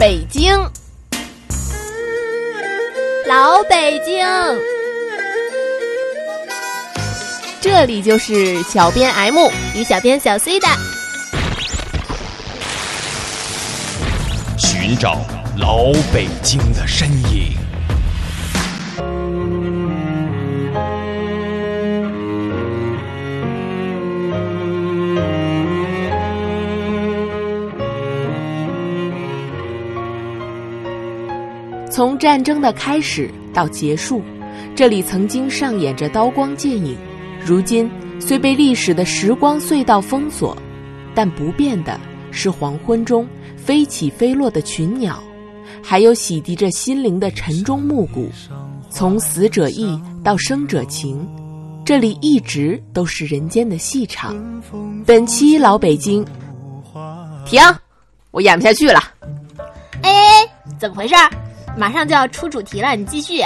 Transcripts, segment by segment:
北京，老北京，这里就是小编 M 与小编小 C 的。寻找老北京的身影。从战争的开始到结束，这里曾经上演着刀光剑影。如今虽被历史的时光隧道封锁，但不变的是黄昏中飞起飞落的群鸟，还有洗涤着心灵的晨钟暮鼓。从死者意到生者情，这里一直都是人间的戏场。本期老北京，停，我演不下去了。哎，怎么回事？马上就要出主题了，你继续。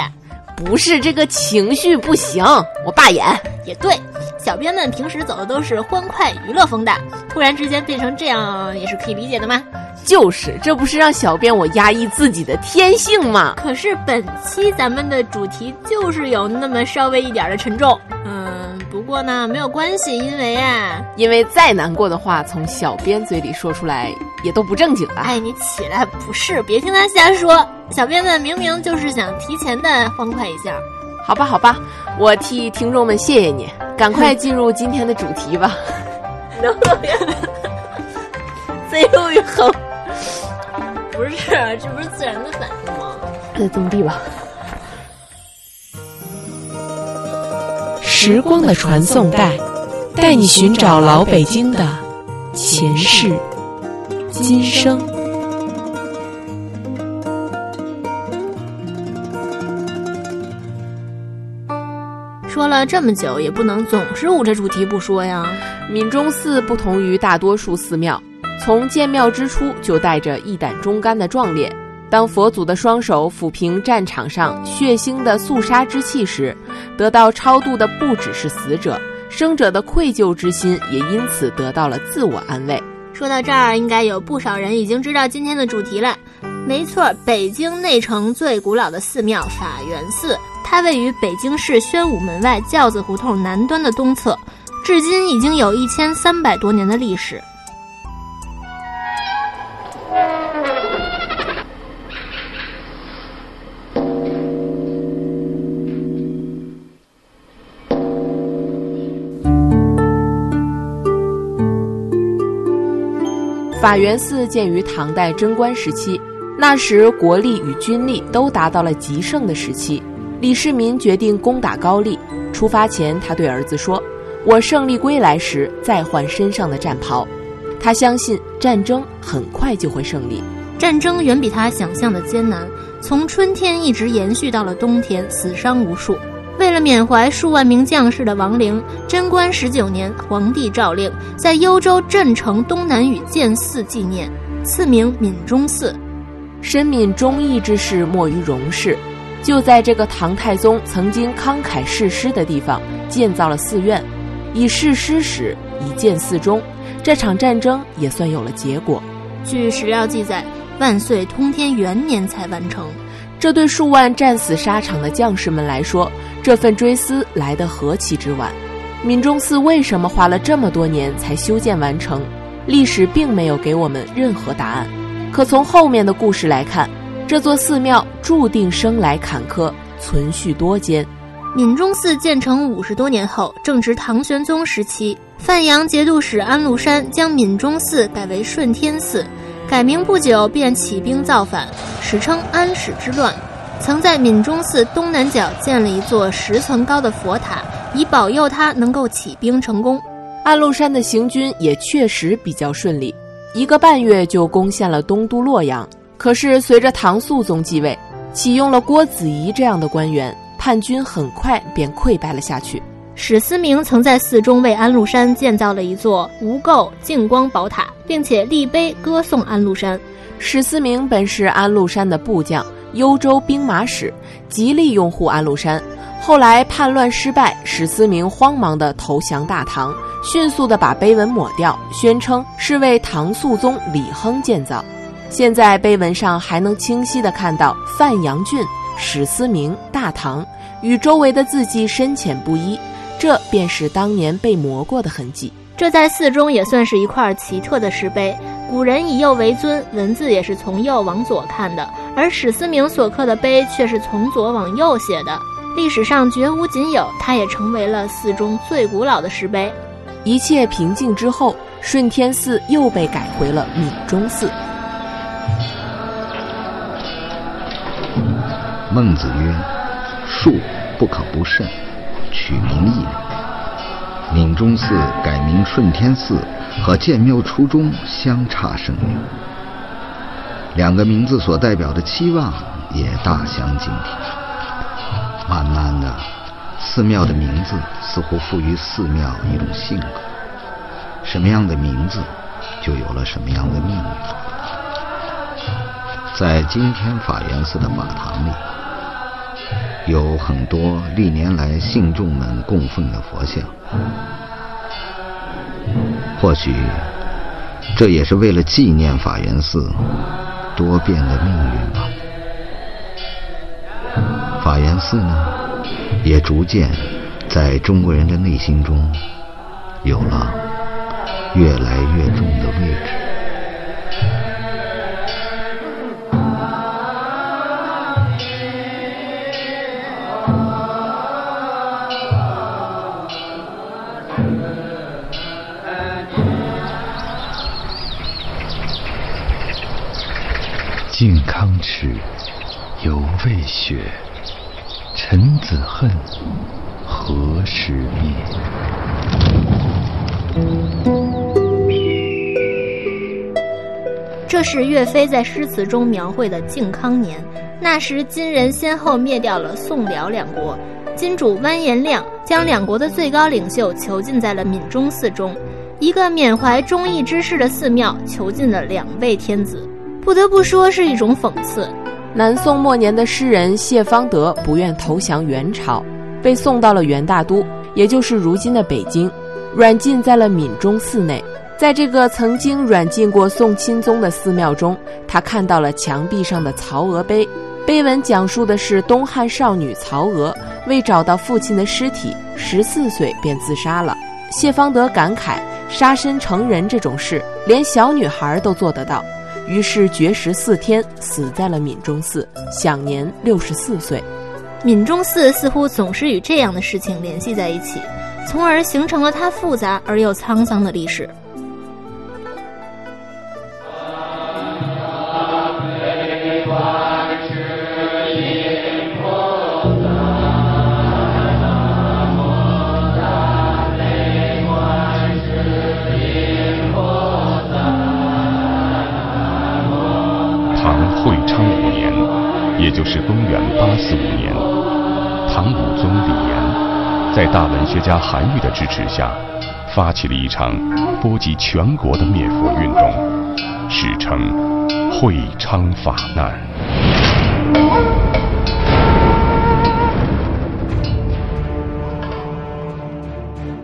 不是这个情绪不行，我罢演。也对，小编们平时走的都是欢快娱乐风的，突然之间变成这样，也是可以理解的吗？就是，这不是让小编我压抑自己的天性吗？可是本期咱们的主题就是有那么稍微一点的沉重。嗯，不过呢，没有关系，因为啊，因为再难过的话从小编嘴里说出来也都不正经了。哎，你起来，不是，别听他瞎说。小编们明明就是想提前的欢快一下。好吧，好吧，我替听众们谢谢你，赶快进入今天的主题吧。能最后一口。不是，这不是自然的反应吗？再种地吧。时光的传送带，带你寻找老北京的前世今生。说了这么久，也不能总是捂着主题不说呀。闽中寺不同于大多数寺庙。从建庙之初就带着一胆忠肝的壮烈。当佛祖的双手抚平战场上血腥的肃杀之气时，得到超度的不只是死者，生者的愧疚之心也因此得到了自我安慰。说到这儿，应该有不少人已经知道今天的主题了。没错，北京内城最古老的寺庙法源寺，它位于北京市宣武门外轿子胡同南端的东侧，至今已经有一千三百多年的历史。法源寺建于唐代贞观时期，那时国力与军力都达到了极盛的时期。李世民决定攻打高丽，出发前他对儿子说：“我胜利归来时再换身上的战袍。”他相信战争很快就会胜利。战争远比他想象的艰难，从春天一直延续到了冬天，死伤无数。为了缅怀数万名将士的亡灵，贞观十九年，皇帝诏令在幽州镇城东南隅建寺纪念，赐名闽中寺。深闽忠义之士莫于荣氏，就在这个唐太宗曾经慷慨誓师的地方建造了寺院，以誓师始，以建寺终，这场战争也算有了结果。据史料记载，万岁通天元年才完成。这对数万战死沙场的将士们来说，这份追思来得何其之晚！闽中寺为什么花了这么多年才修建完成？历史并没有给我们任何答案。可从后面的故事来看，这座寺庙注定生来坎坷，存续多艰。闽中寺建成五十多年后，正值唐玄宗时期，范阳节度使安禄山将闽中寺改为顺天寺。改名不久便起兵造反，史称安史之乱。曾在闽中寺东南角建了一座十层高的佛塔，以保佑他能够起兵成功。安禄山的行军也确实比较顺利，一个半月就攻陷了东都洛阳。可是随着唐肃宗继位，启用了郭子仪这样的官员，叛军很快便溃败了下去。史思明曾在寺中为安禄山建造了一座无垢净光宝塔，并且立碑歌颂安禄山。史思明本是安禄山的部将，幽州兵马使，极力拥护安禄山。后来叛乱失败，史思明慌忙地投降大唐，迅速地把碑文抹掉，宣称是为唐肃宗李亨建造。现在碑文上还能清晰地看到范阳郡、史思明、大唐，与周围的字迹深浅不一，这便是当年被磨过的痕迹。这在寺中也算是一块奇特的石碑。古人以右为尊，文字也是从右往左看的，而史思明所刻的碑却是从左往右写的。历史上绝无仅有，它也成为了寺中最古老的石碑。一切平静之后，顺天寺又被改回了闽中寺。孟子曰：“树不可不慎，取名义。”闽中寺改名顺天寺，和建庙初衷相差甚远。两个名字所代表的期望也大相径庭。慢慢的，寺庙的名字似乎赋予寺庙一种性格，什么样的名字，就有了什么样的命运。在今天法源寺的法堂里，有很多历年来信众们供奉的佛像，或许这也是为了纪念法源寺多变的命运吧。法源寺呢，也逐渐在中国人的内心中有了越来越重的位置。靖康耻，犹未雪。臣子恨，何时灭？这是岳飞在诗词中描绘的靖康年。那时金人先后灭掉了宋辽两国，金主完颜亮将两国的最高领袖囚禁在了闽中寺中，一个缅怀忠义之士的寺庙囚禁了两位天子，不得不说是一种讽刺。南宋末年的诗人谢方德不愿投降元朝，被送到了元大都，也就是如今的北京，软禁在了闽中寺内。在这个曾经软禁过宋钦宗的寺庙中，他看到了墙壁上的曹娥碑，碑文讲述的是东汉少女曹娥为找到父亲的尸体，十四岁便自杀了。谢方德感慨：杀身成仁这种事，连小女孩都做得到。于是绝食四天，死在了闽中寺，享年六十四岁。闽中寺似乎总是与这样的事情联系在一起，从而形成了它复杂而又沧桑的历史。是公元八四五年，唐武宗李炎在大文学家韩愈的支持下，发起了一场波及全国的灭佛运动，史称会昌法难。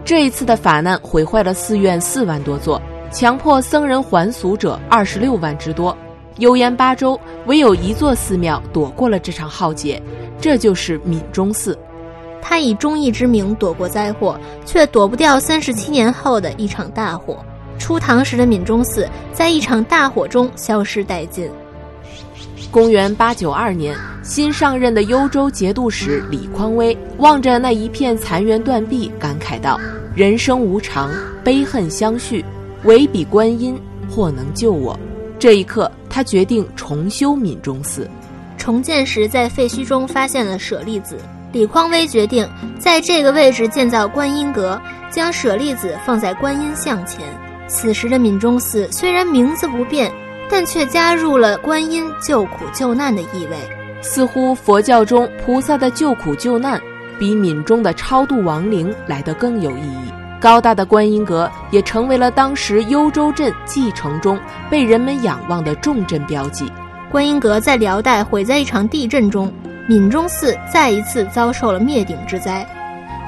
这一次的法难毁坏了寺院四万多座，强迫僧人还俗者二十六万之多。有言八州，唯有一座寺庙躲过了这场浩劫，这就是闽中寺。他以忠义之名躲过灾祸，却躲不掉三十七年后的一场大火。初唐时的闽中寺在一场大火中消失殆尽。公元八九二年，新上任的幽州节度使李匡威望着那一片残垣断壁，感慨道：“人生无常，悲恨相续，唯彼观音，或能救我。”这一刻。他决定重修闽中寺，重建时在废墟中发现了舍利子。李匡威决定在这个位置建造观音阁，将舍利子放在观音像前。此时的闽中寺虽然名字不变，但却加入了观音救苦救难的意味。似乎佛教中菩萨的救苦救难，比闽中的超度亡灵来得更有意义。高大的观音阁也成为了当时幽州镇蓟城中被人们仰望的重镇标记。观音阁在辽代毁在一场地震中，闽中寺再一次遭受了灭顶之灾。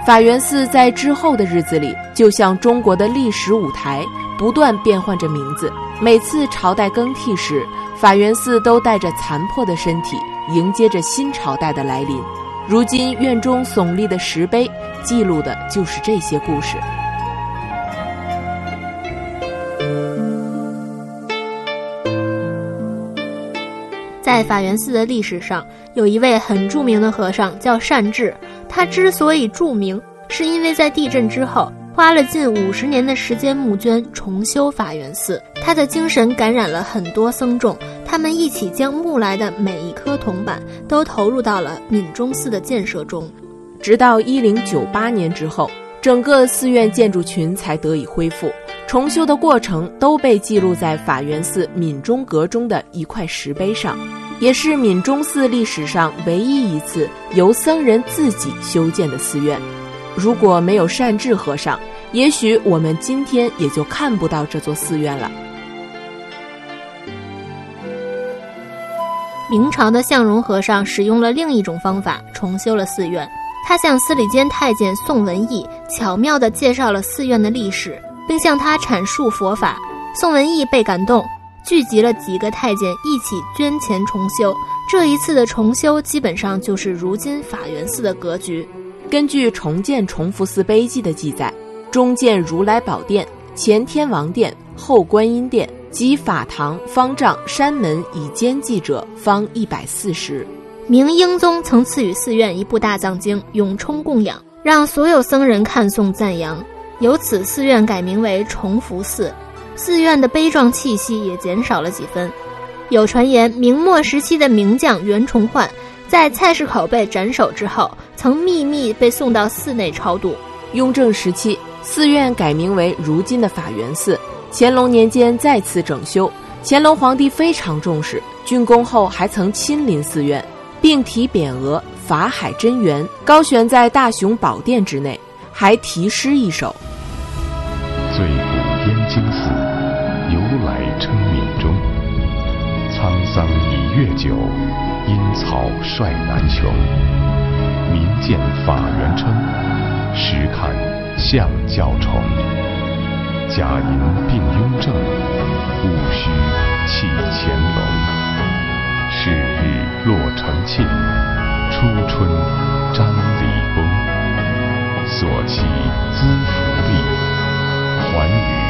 法源寺在之后的日子里，就像中国的历史舞台，不断变换着名字，每次朝代更替时，法源寺都带着残破的身体，迎接着新朝代的来临。如今院中耸立的石碑，记录的就是这些故事。在法源寺的历史上，有一位很著名的和尚叫善智。他之所以著名，是因为在地震之后。花了近五十年的时间募捐重修法源寺，他的精神感染了很多僧众，他们一起将募来的每一颗铜板都投入到了闽中寺的建设中。直到一零九八年之后，整个寺院建筑群才得以恢复。重修的过程都被记录在法源寺闽中阁中的一块石碑上，也是闽中寺历史上唯一一次由僧人自己修建的寺院。如果没有善智和尚，也许我们今天也就看不到这座寺院了。明朝的向荣和尚使用了另一种方法重修了寺院，他向司礼监太监宋文义巧妙地介绍了寺院的历史，并向他阐述佛法。宋文义被感动，聚集了几个太监一起捐钱重修。这一次的重修基本上就是如今法源寺的格局。根据重建崇福寺碑记的记载，中建如来宝殿，前天王殿，后观音殿，及法堂、方丈、山门以兼记者方一百四十。明英宗曾赐予寺院一部大藏经，永充供养，让所有僧人看诵赞扬。由此，寺院改名为崇福寺，寺院的悲壮气息也减少了几分。有传言，明末时期的名将袁崇焕。在菜市口被斩首之后，曾秘密被送到寺内超度。雍正时期，寺院改名为如今的法源寺。乾隆年间再次整修，乾隆皇帝非常重视，竣工后还曾亲临寺院，并题匾额“法海真源”，高悬在大雄宝殿之内，还题诗一首：“桑已越久。”阴草率难穷，民见法源称，时看相较重。假银并雍正，戊戌弃乾隆。是日落成庆，初春瞻礼崩。所期资福利，还与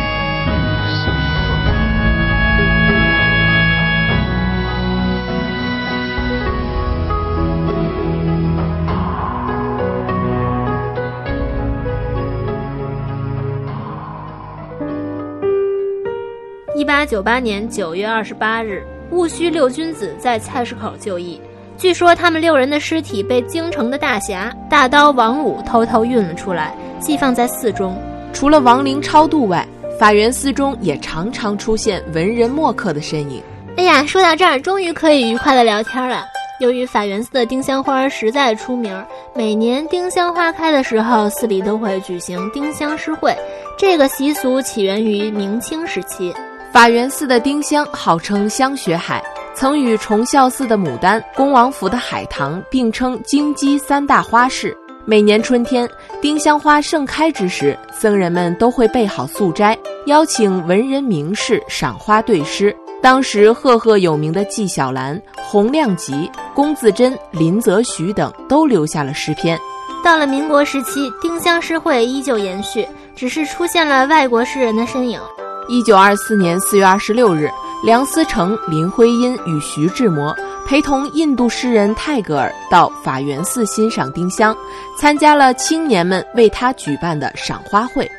九八年九月二十八日，戊戌六君子在菜市口就义。据说他们六人的尸体被京城的大侠大刀王五偷偷运了出来，寄放在寺中。除了亡灵超度外，法源寺中也常常出现文人墨客的身影。哎呀，说到这儿，终于可以愉快的聊天了。由于法源寺的丁香花实在出名，每年丁香花开的时候，寺里都会举行丁香诗会。这个习俗起源于明清时期。法源寺的丁香号称香雪海，曾与崇孝寺的牡丹、恭王府的海棠并称京畿三大花市。每年春天，丁香花盛开之时，僧人们都会备好素斋，邀请文人名士赏花对诗。当时赫赫有名的纪晓岚、洪亮吉、龚自珍、林则徐等都留下了诗篇。到了民国时期，丁香诗会依旧延续，只是出现了外国诗人的身影。一九二四年四月二十六日，梁思成、林徽因与徐志摩陪同印度诗人泰戈尔到法源寺欣赏丁香，参加了青年们为他举办的赏花会。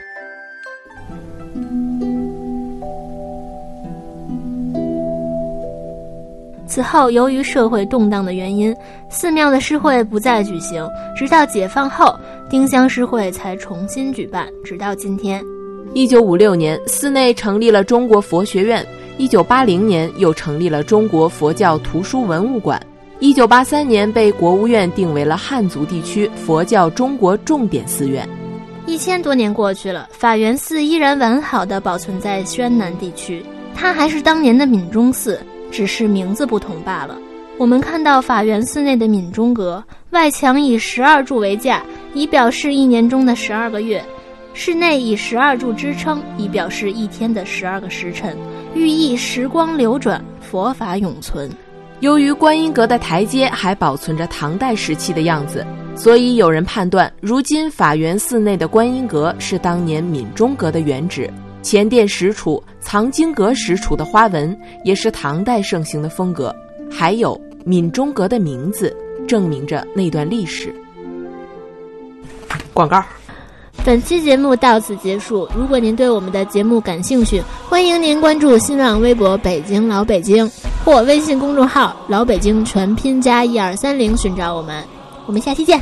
此后，由于社会动荡的原因，寺庙的诗会不再举行，直到解放后，丁香诗会才重新举办，直到今天。一九五六年，寺内成立了中国佛学院；一九八零年，又成立了中国佛教图书文物馆；一九八三年，被国务院定为了汉族地区佛教中国重点寺院。一千多年过去了，法源寺依然完好的保存在宣南地区，它还是当年的闽中寺，只是名字不同罢了。我们看到法源寺内的闽中阁，外墙以十二柱为架，以表示一年中的十二个月。室内以十二柱支撑，以表示一天的十二个时辰。寓意时光流转，佛法永存。由于观音阁的台阶还保存着唐代时期的样子，所以有人判断，如今法源寺内的观音阁是当年闽中阁的原址。前殿石楚、藏经阁石楚的花纹也是唐代盛行的风格。还有闽中阁的名字，证明着那段历史。广告。本期节目到此结束。如果您对我们的节目感兴趣，欢迎您关注新浪微博“北京老北京”或微信公众号“老北京全拼加一二三零”寻找我们。我们下期见。